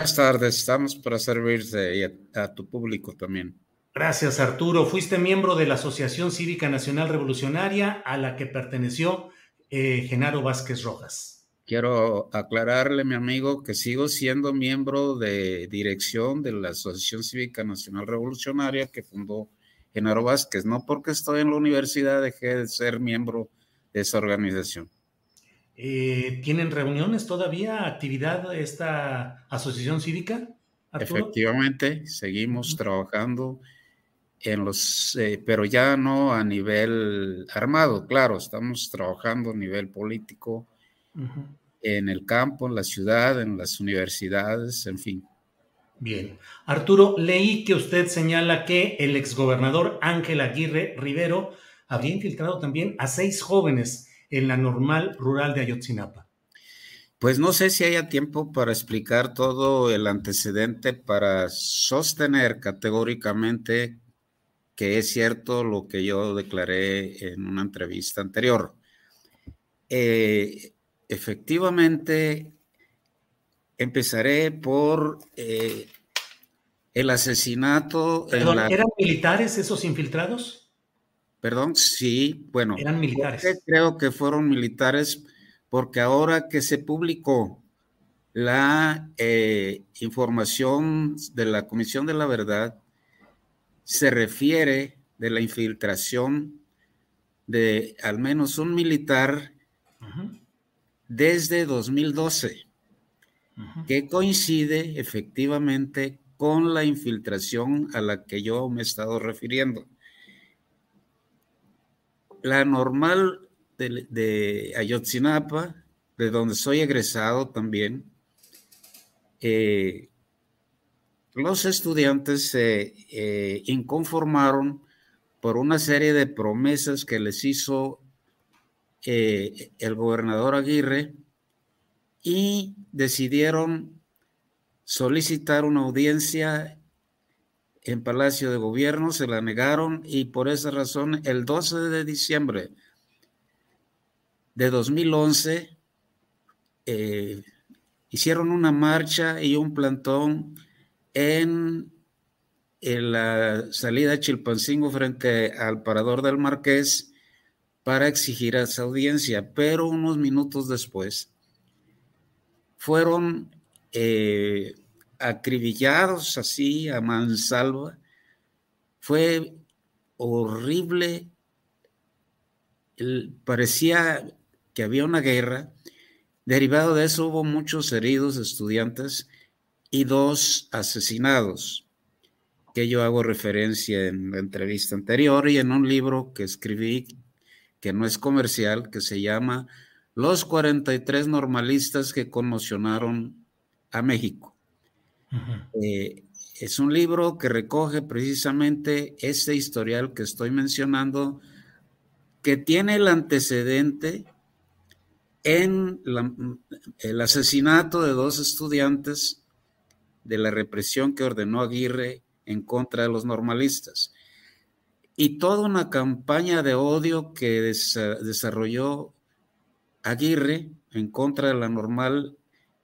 Buenas tardes, estamos para servirte y a, a tu público también. Gracias, Arturo. Fuiste miembro de la Asociación Cívica Nacional Revolucionaria a la que perteneció eh, Genaro Vázquez Rojas. Quiero aclararle, mi amigo, que sigo siendo miembro de dirección de la Asociación Cívica Nacional Revolucionaria que fundó Genaro Vázquez. No porque estoy en la universidad dejé de ser miembro de esa organización. Eh, ¿Tienen reuniones todavía, actividad esta asociación cívica? Arturo? Efectivamente, seguimos trabajando en los, eh, pero ya no a nivel armado, claro, estamos trabajando a nivel político, uh -huh. en el campo, en la ciudad, en las universidades, en fin. Bien. Arturo, leí que usted señala que el exgobernador Ángel Aguirre Rivero habría infiltrado también a seis jóvenes en la normal rural de Ayotzinapa. Pues no sé si haya tiempo para explicar todo el antecedente para sostener categóricamente que es cierto lo que yo declaré en una entrevista anterior. Eh, efectivamente, empezaré por eh, el asesinato. Perdón, la... ¿Eran militares esos infiltrados? Perdón, sí, bueno. Eran militares. Creo que fueron militares porque ahora que se publicó la eh, información de la Comisión de la Verdad, se refiere de la infiltración de al menos un militar uh -huh. desde 2012, uh -huh. que coincide efectivamente con la infiltración a la que yo me he estado refiriendo. La normal de, Ayotzinapa, de donde soy egresado también, eh, los estudiantes se eh, inconformaron por una serie de promesas que les hizo eh, el gobernador Aguirre y decidieron solicitar una audiencia en Palacio de Gobierno, se la negaron y por esa razón el 12 de diciembre de 2011 eh, hicieron una marcha y un plantón en, la salida de Chilpancingo frente al parador del Marqués para exigir esa audiencia, pero unos minutos después fueron eh, acribillados así a mansalva. Fue horrible. Parecía que había una guerra. Derivado de eso hubo muchos heridos estudiantes y dos asesinados, que yo hago referencia en la entrevista anterior y en un libro que escribí que no es comercial, que se llama Los 43 normalistas que conmocionaron a México. Eh, es un libro que recoge precisamente este historial que estoy mencionando, que tiene el antecedente en el asesinato de dos estudiantes de la represión que ordenó Aguirre en contra de los normalistas. Y toda una campaña de odio que des desarrolló Aguirre en contra de la normal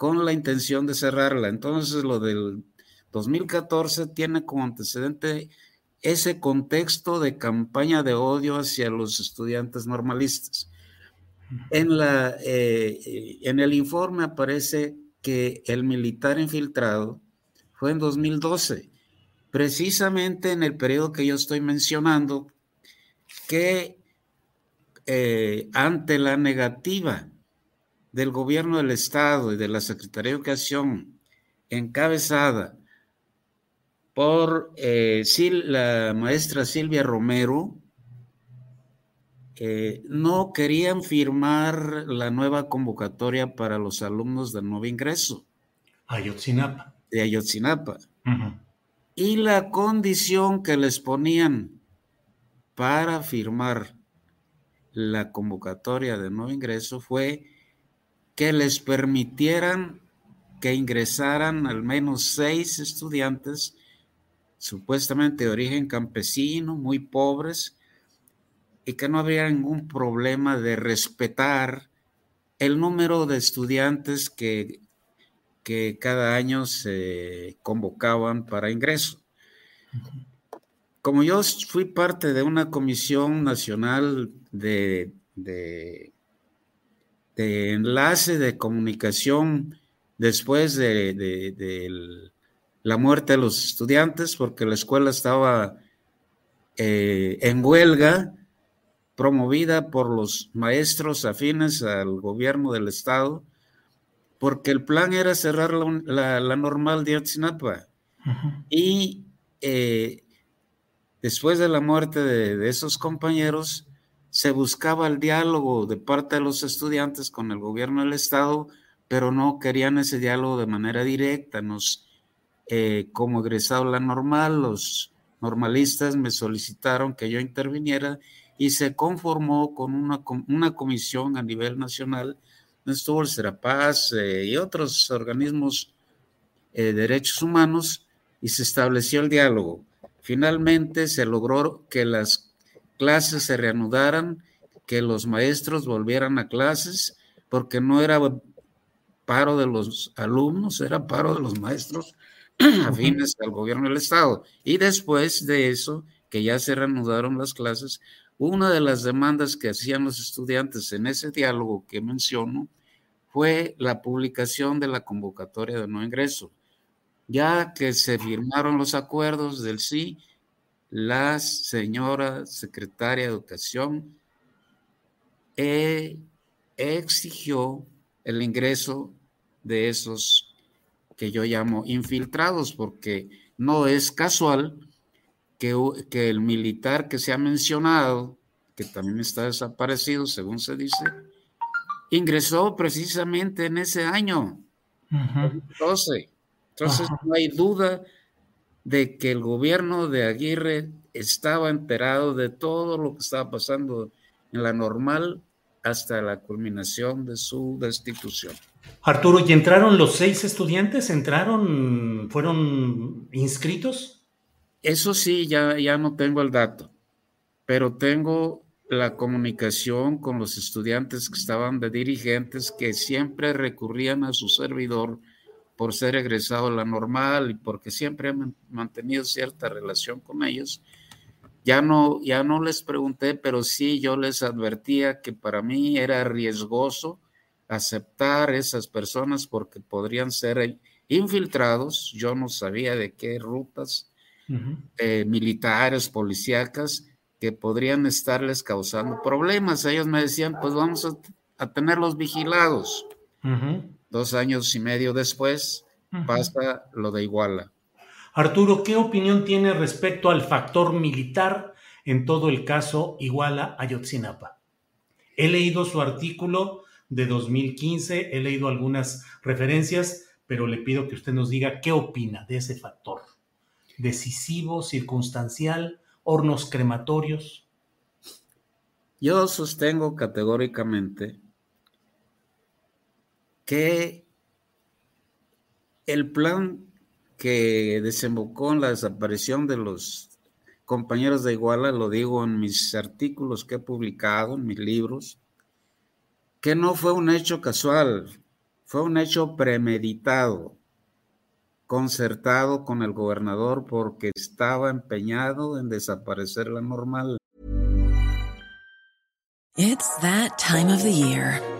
con la intención de cerrarla. Entonces, lo del 2014 tiene como antecedente ese contexto de campaña de odio hacia los estudiantes normalistas. En, la, eh, en el informe aparece que el militar infiltrado fue en 2012, precisamente en el periodo que yo estoy mencionando, que eh, ante la negativa del gobierno del Estado y de la Secretaría de Educación, encabezada por eh, la maestra Silvia Romero, eh, no querían firmar la nueva convocatoria para los alumnos del nuevo ingreso. Ayotzinapa. De Ayotzinapa. Y la condición que les ponían para firmar la convocatoria de nuevo ingreso fue que les permitieran que ingresaran al menos seis estudiantes, supuestamente de origen campesino, muy pobres, y que no habría ningún problema de respetar el número de estudiantes que, que cada año se convocaban para ingreso. Como yo fui parte de una comisión nacional de, de de enlace de comunicación después de, la muerte de los estudiantes, porque la escuela estaba eh, en huelga, promovida por los maestros afines al gobierno del estado, porque el plan era cerrar la, normal de Atzinapa. Y eh, después de la muerte de esos compañeros, se buscaba el diálogo de parte de los estudiantes con el gobierno del Estado, pero no querían ese diálogo de manera directa. Nos, eh, como egresado la normal, los normalistas me solicitaron que yo interviniera y se conformó con una, una comisión a nivel nacional, estuvo el Serapaz eh, y otros organismos eh, de derechos humanos y se estableció el diálogo. Finalmente se logró que las clases se reanudaran, que los maestros volvieran a clases, porque no era paro de los alumnos, era paro de los maestros afines al gobierno del Estado. Y después de eso, que ya se reanudaron las clases, una de las demandas que hacían los estudiantes en ese diálogo que menciono fue la publicación de la convocatoria de no ingreso. Ya que se firmaron los acuerdos del sí, la señora secretaria de Educación eh, exigió el ingreso de esos que yo llamo infiltrados, porque no es casual que, que el militar que se ha mencionado, que también está desaparecido, según se dice, ingresó precisamente en ese año, Entonces, no hay duda de que el gobierno de Aguirre estaba enterado de todo lo que estaba pasando en la normal hasta la culminación de su destitución. Arturo, ¿y entraron los seis estudiantes? ¿Entraron, fueron inscritos? Eso sí, ya, ya no tengo el dato, pero tengo la comunicación con los estudiantes que estaban de dirigentes que siempre recurrían a su servidor por ser egresado a la normal y porque siempre he mantenido cierta relación con ellos. Ya no, ya no les pregunté, pero sí yo les advertía que para mí era riesgoso aceptar esas personas porque podrían ser infiltrados. Yo no sabía de qué rutas eh, militares, policíacas, que podrían estarles causando problemas. Ellos me decían, pues vamos a, tenerlos vigilados dos años y medio después, pasa lo de Iguala. Arturo, ¿qué opinión tiene respecto al factor militar en todo el caso Iguala Ayotzinapa? He leído su artículo de 2015, he leído algunas referencias, pero le pido que usted nos diga qué opina de ese factor. Decisivo, circunstancial, hornos crematorios. Yo sostengo categóricamente que el plan que desembocó en la desaparición de los compañeros de Iguala, lo digo en mis artículos que he publicado, en mis libros, que no fue un hecho casual, fue un hecho premeditado, concertado con el gobernador porque estaba empeñado en desaparecer la normal. It's that time of the year.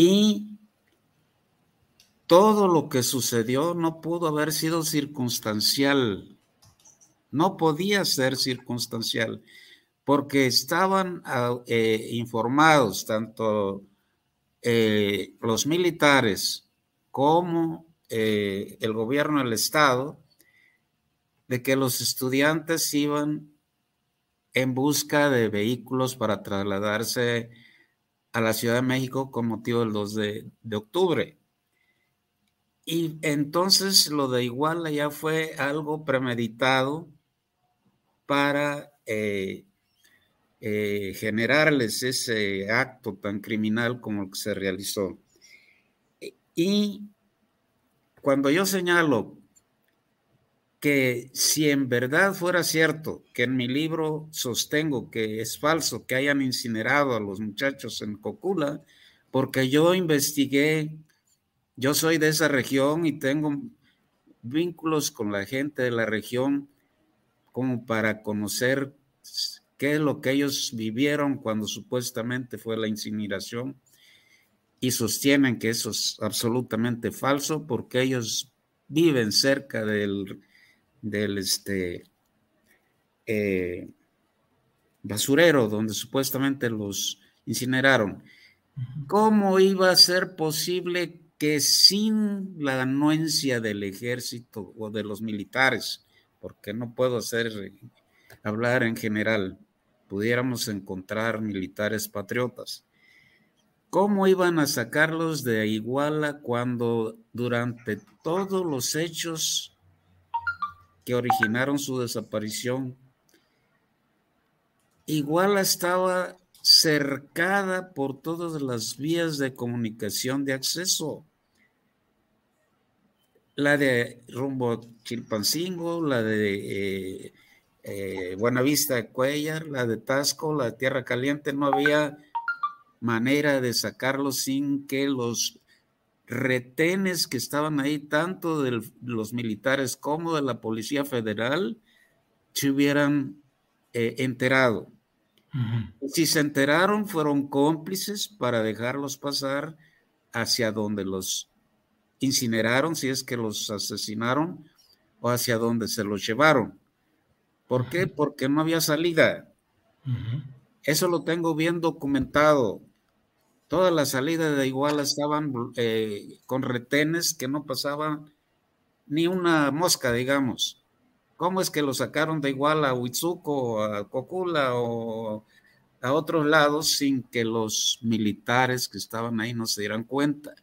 Y todo lo que sucedió no pudo haber sido circunstancial. No podía ser circunstancial. porque estaban ah, eh, informados tanto eh, los militares como eh, el gobierno del Estado de que los estudiantes iban en busca de vehículos para trasladarse a la Ciudad de México con motivo del 2 de, octubre. Y entonces lo de Iguala ya fue algo premeditado para eh, generarles ese acto tan criminal como el que se realizó. Y cuando yo señalo que si en verdad fuera cierto que en mi libro sostengo que es falso que hayan incinerado a los muchachos en Cocula, porque yo investigué, yo soy de esa región y tengo vínculos con la gente de la región como para conocer qué es lo que ellos vivieron cuando supuestamente fue la incineración y sostienen que eso es absolutamente falso porque ellos viven cerca del, del este, eh, basurero donde supuestamente los incineraron. ¿Cómo iba a ser posible que sin la anuencia del ejército o de los militares, porque no puedo hacer hablar en general, pudiéramos encontrar militares patriotas. ¿Cómo iban a sacarlos de Iguala cuando durante todos los hechos que originaron su desaparición, Iguala estaba cercada por todas las vías de comunicación de acceso? La de rumbo Chilpancingo, la de eh, eh, Cuellar, la de Tasco, la de Tierra Caliente, no había manera de sacarlos sin que los retenes que estaban ahí, tanto de los militares como de la Policía Federal, se hubieran eh, enterado. Si se enteraron, fueron cómplices para dejarlos pasar hacia donde los incineraron, si es que los asesinaron, o hacia donde se los llevaron. ¿Por qué? Porque no había salida. Eso lo tengo bien documentado. Todas las salidas de Iguala estaban eh, con retenes que no pasaban ni una mosca, digamos. ¿Cómo es que lo sacaron de Iguala a Huizuco, a Cocula o a otros lados sin que los militares que estaban ahí no se dieran cuenta?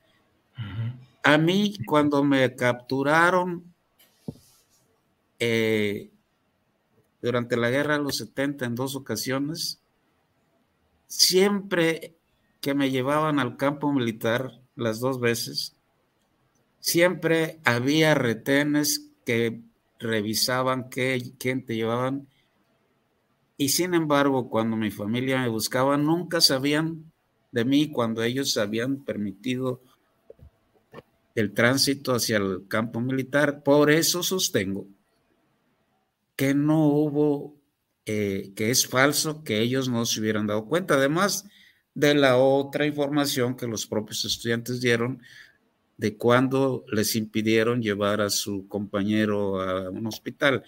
A mí, cuando me capturaron, eh, durante la guerra de los 70 en dos ocasiones, siempre que me llevaban al campo militar, las dos veces, siempre había retenes que revisaban qué, quién te llevaban. Y sin embargo, cuando mi familia me buscaba, nunca sabían de mí cuando ellos habían permitido el tránsito hacia el campo militar. Por eso sostengo que no hubo, eh, que es falso que ellos no se hubieran dado cuenta. Además, de la otra información que los propios estudiantes dieron de cuando les impidieron llevar a su compañero a un hospital.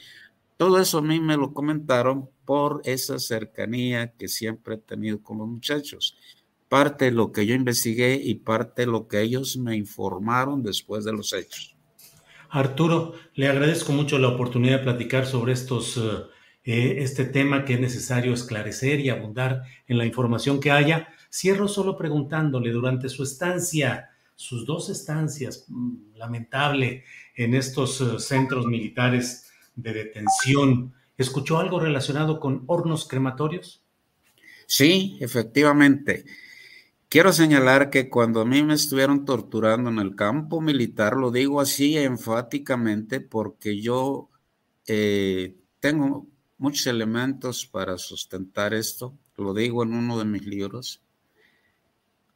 Todo eso a mí me lo comentaron por esa cercanía que siempre he tenido con los muchachos. Parte de lo que yo investigué y parte de lo que ellos me informaron después de los hechos. Arturo, le agradezco mucho la oportunidad de platicar sobre estos, eh, eh, este tema que es necesario esclarecer y abundar en la información que haya. Cierro solo preguntándole, durante su estancia, sus dos estancias, mm, lamentable, en estos eh, centros militares de detención, ¿escuchó algo relacionado con hornos crematorios? Sí, efectivamente. Quiero señalar que cuando a mí me estuvieron torturando en el campo militar, lo digo así enfáticamente porque yo eh, tengo muchos elementos para sustentar esto, lo digo en uno de mis libros.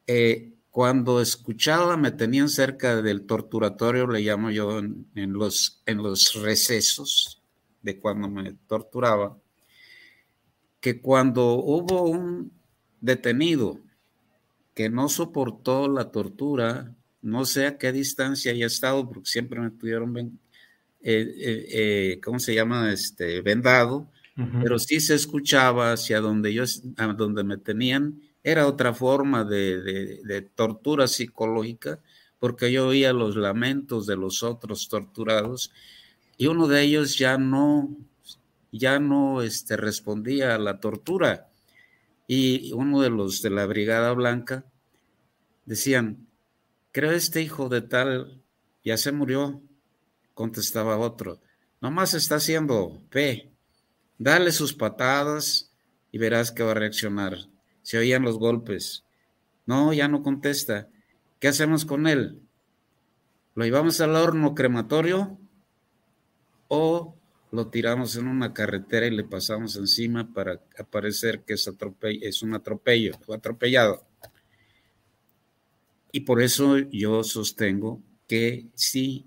Eh, cuando escuchaba, me tenían cerca del torturatorio, le llamo yo en, los, en los recesos de cuando me torturaba, que cuando hubo un detenido que no soportó la tortura, no sé a qué distancia haya estado, porque siempre me tuvieron, eh, eh, eh, ¿cómo se llama? Este, vendado, pero sí se escuchaba hacia donde yo, a donde me tenían, era otra forma de, tortura psicológica, porque yo oía los lamentos de los otros torturados y uno de ellos ya no, ya no este, respondía a la tortura y uno de los de la Brigada Blanca decían, creo este hijo de tal ya se murió, contestaba otro, nomás está haciendo fe, dale sus patadas y verás que va a reaccionar. Se oían los golpes. No, ya no contesta. ¿Qué hacemos con él? ¿Lo llevamos al horno crematorio o lo tiramos en una carretera y le pasamos encima para parecer que es, es un atropello, o atropellado. Y por eso yo sostengo que si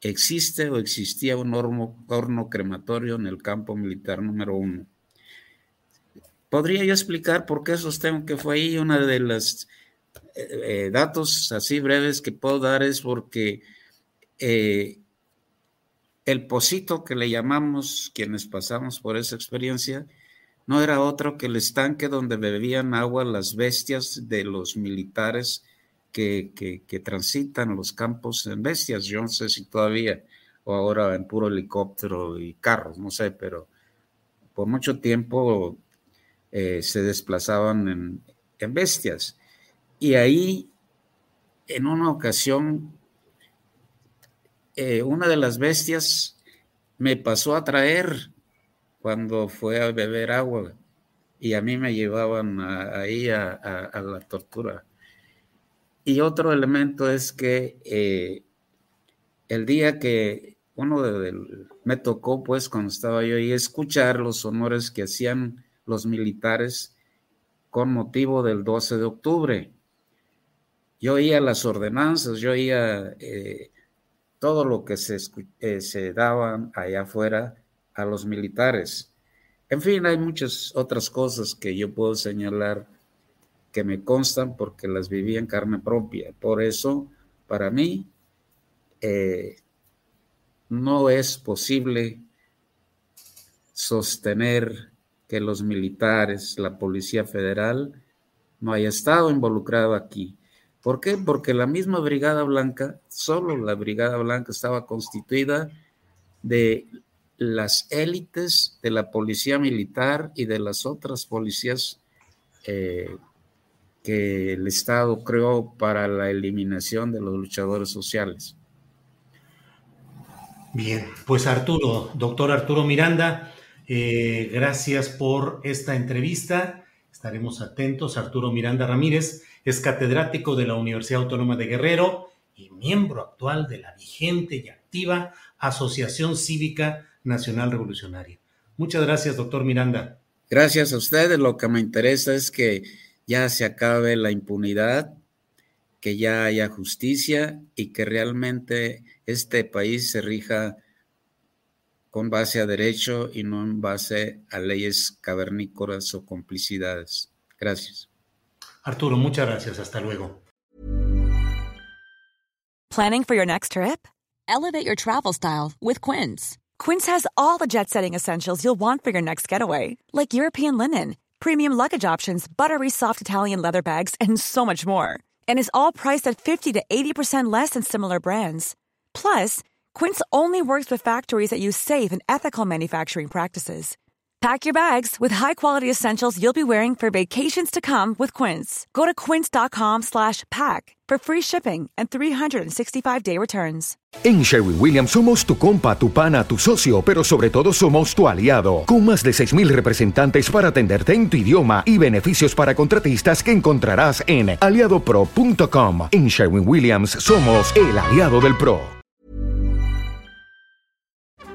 existe o existía un horno, horno crematorio en el campo militar número uno. ¿Podría yo explicar por qué sostengo que fue ahí? Una de los eh, eh, datos así breves que puedo dar es porque eh, el pocito que le llamamos quienes pasamos por esa experiencia no era otro que el estanque donde bebían agua las bestias de los militares que, que, transitan los campos en bestias. Yo no sé si todavía o ahora en puro helicóptero y carros, no sé, pero por mucho tiempo eh, se desplazaban en, en bestias. Y ahí, en una ocasión, eh, una de las bestias me pasó a traer cuando fue a beber agua y a mí me llevaban ahí a, la tortura. Y otro elemento es que eh, el día que uno me tocó, pues cuando estaba yo ahí, escuchar los honores que hacían los militares con motivo del 12 de octubre. Yo oía las ordenanzas, yo oía eh, todo lo que se, eh, se daban allá afuera a los militares. En fin, hay muchas otras cosas que yo puedo señalar que me constan porque las viví en carne propia. Por eso, para mí, eh, no es posible sostener que los militares, la Policía Federal, no haya estado involucrado aquí. ¿Por qué? Porque la misma Brigada Blanca, solo la Brigada Blanca estaba constituida de las élites de la policía militar y de las otras policías eh, que el Estado creó para la eliminación de los luchadores sociales. Bien, pues Arturo, doctor Arturo Miranda, eh, gracias por esta entrevista. Estaremos atentos. Arturo Miranda Ramírez es catedrático de la Universidad Autónoma de Guerrero y miembro actual de la vigente y activa Asociación Cívica Nacional Revolucionaria. Muchas gracias, doctor Miranda. Gracias a ustedes. Lo que me interesa es que ya se acabe la impunidad, que ya haya justicia y que realmente este país se rija con base a derecho y no en base a leyes cavernícolas o complicidades. Gracias. Arturo, muchas gracias. Hasta luego. Planning for your next trip? Elevate your travel style with Quince. Quince has all the jet setting essentials you'll want for your next getaway, like European linen, premium luggage options, buttery soft Italian leather bags, and so much more. And is all priced at 50 to 80% less than similar brands. Plus, Quince only works with factories that use safe and ethical manufacturing practices. Pack your bags with high-quality essentials you'll be wearing for vacations to come with Quince. Go to quince.com/pack for free shipping and 365-day returns. En Sherwin Williams somos tu compa, tu pana, tu socio, pero sobre todo somos tu aliado, con más de 6.000 representantes para atenderte en tu idioma y beneficios para contratistas que encontrarás en aliadopro.com. En Sherwin Williams somos el aliado del PRO.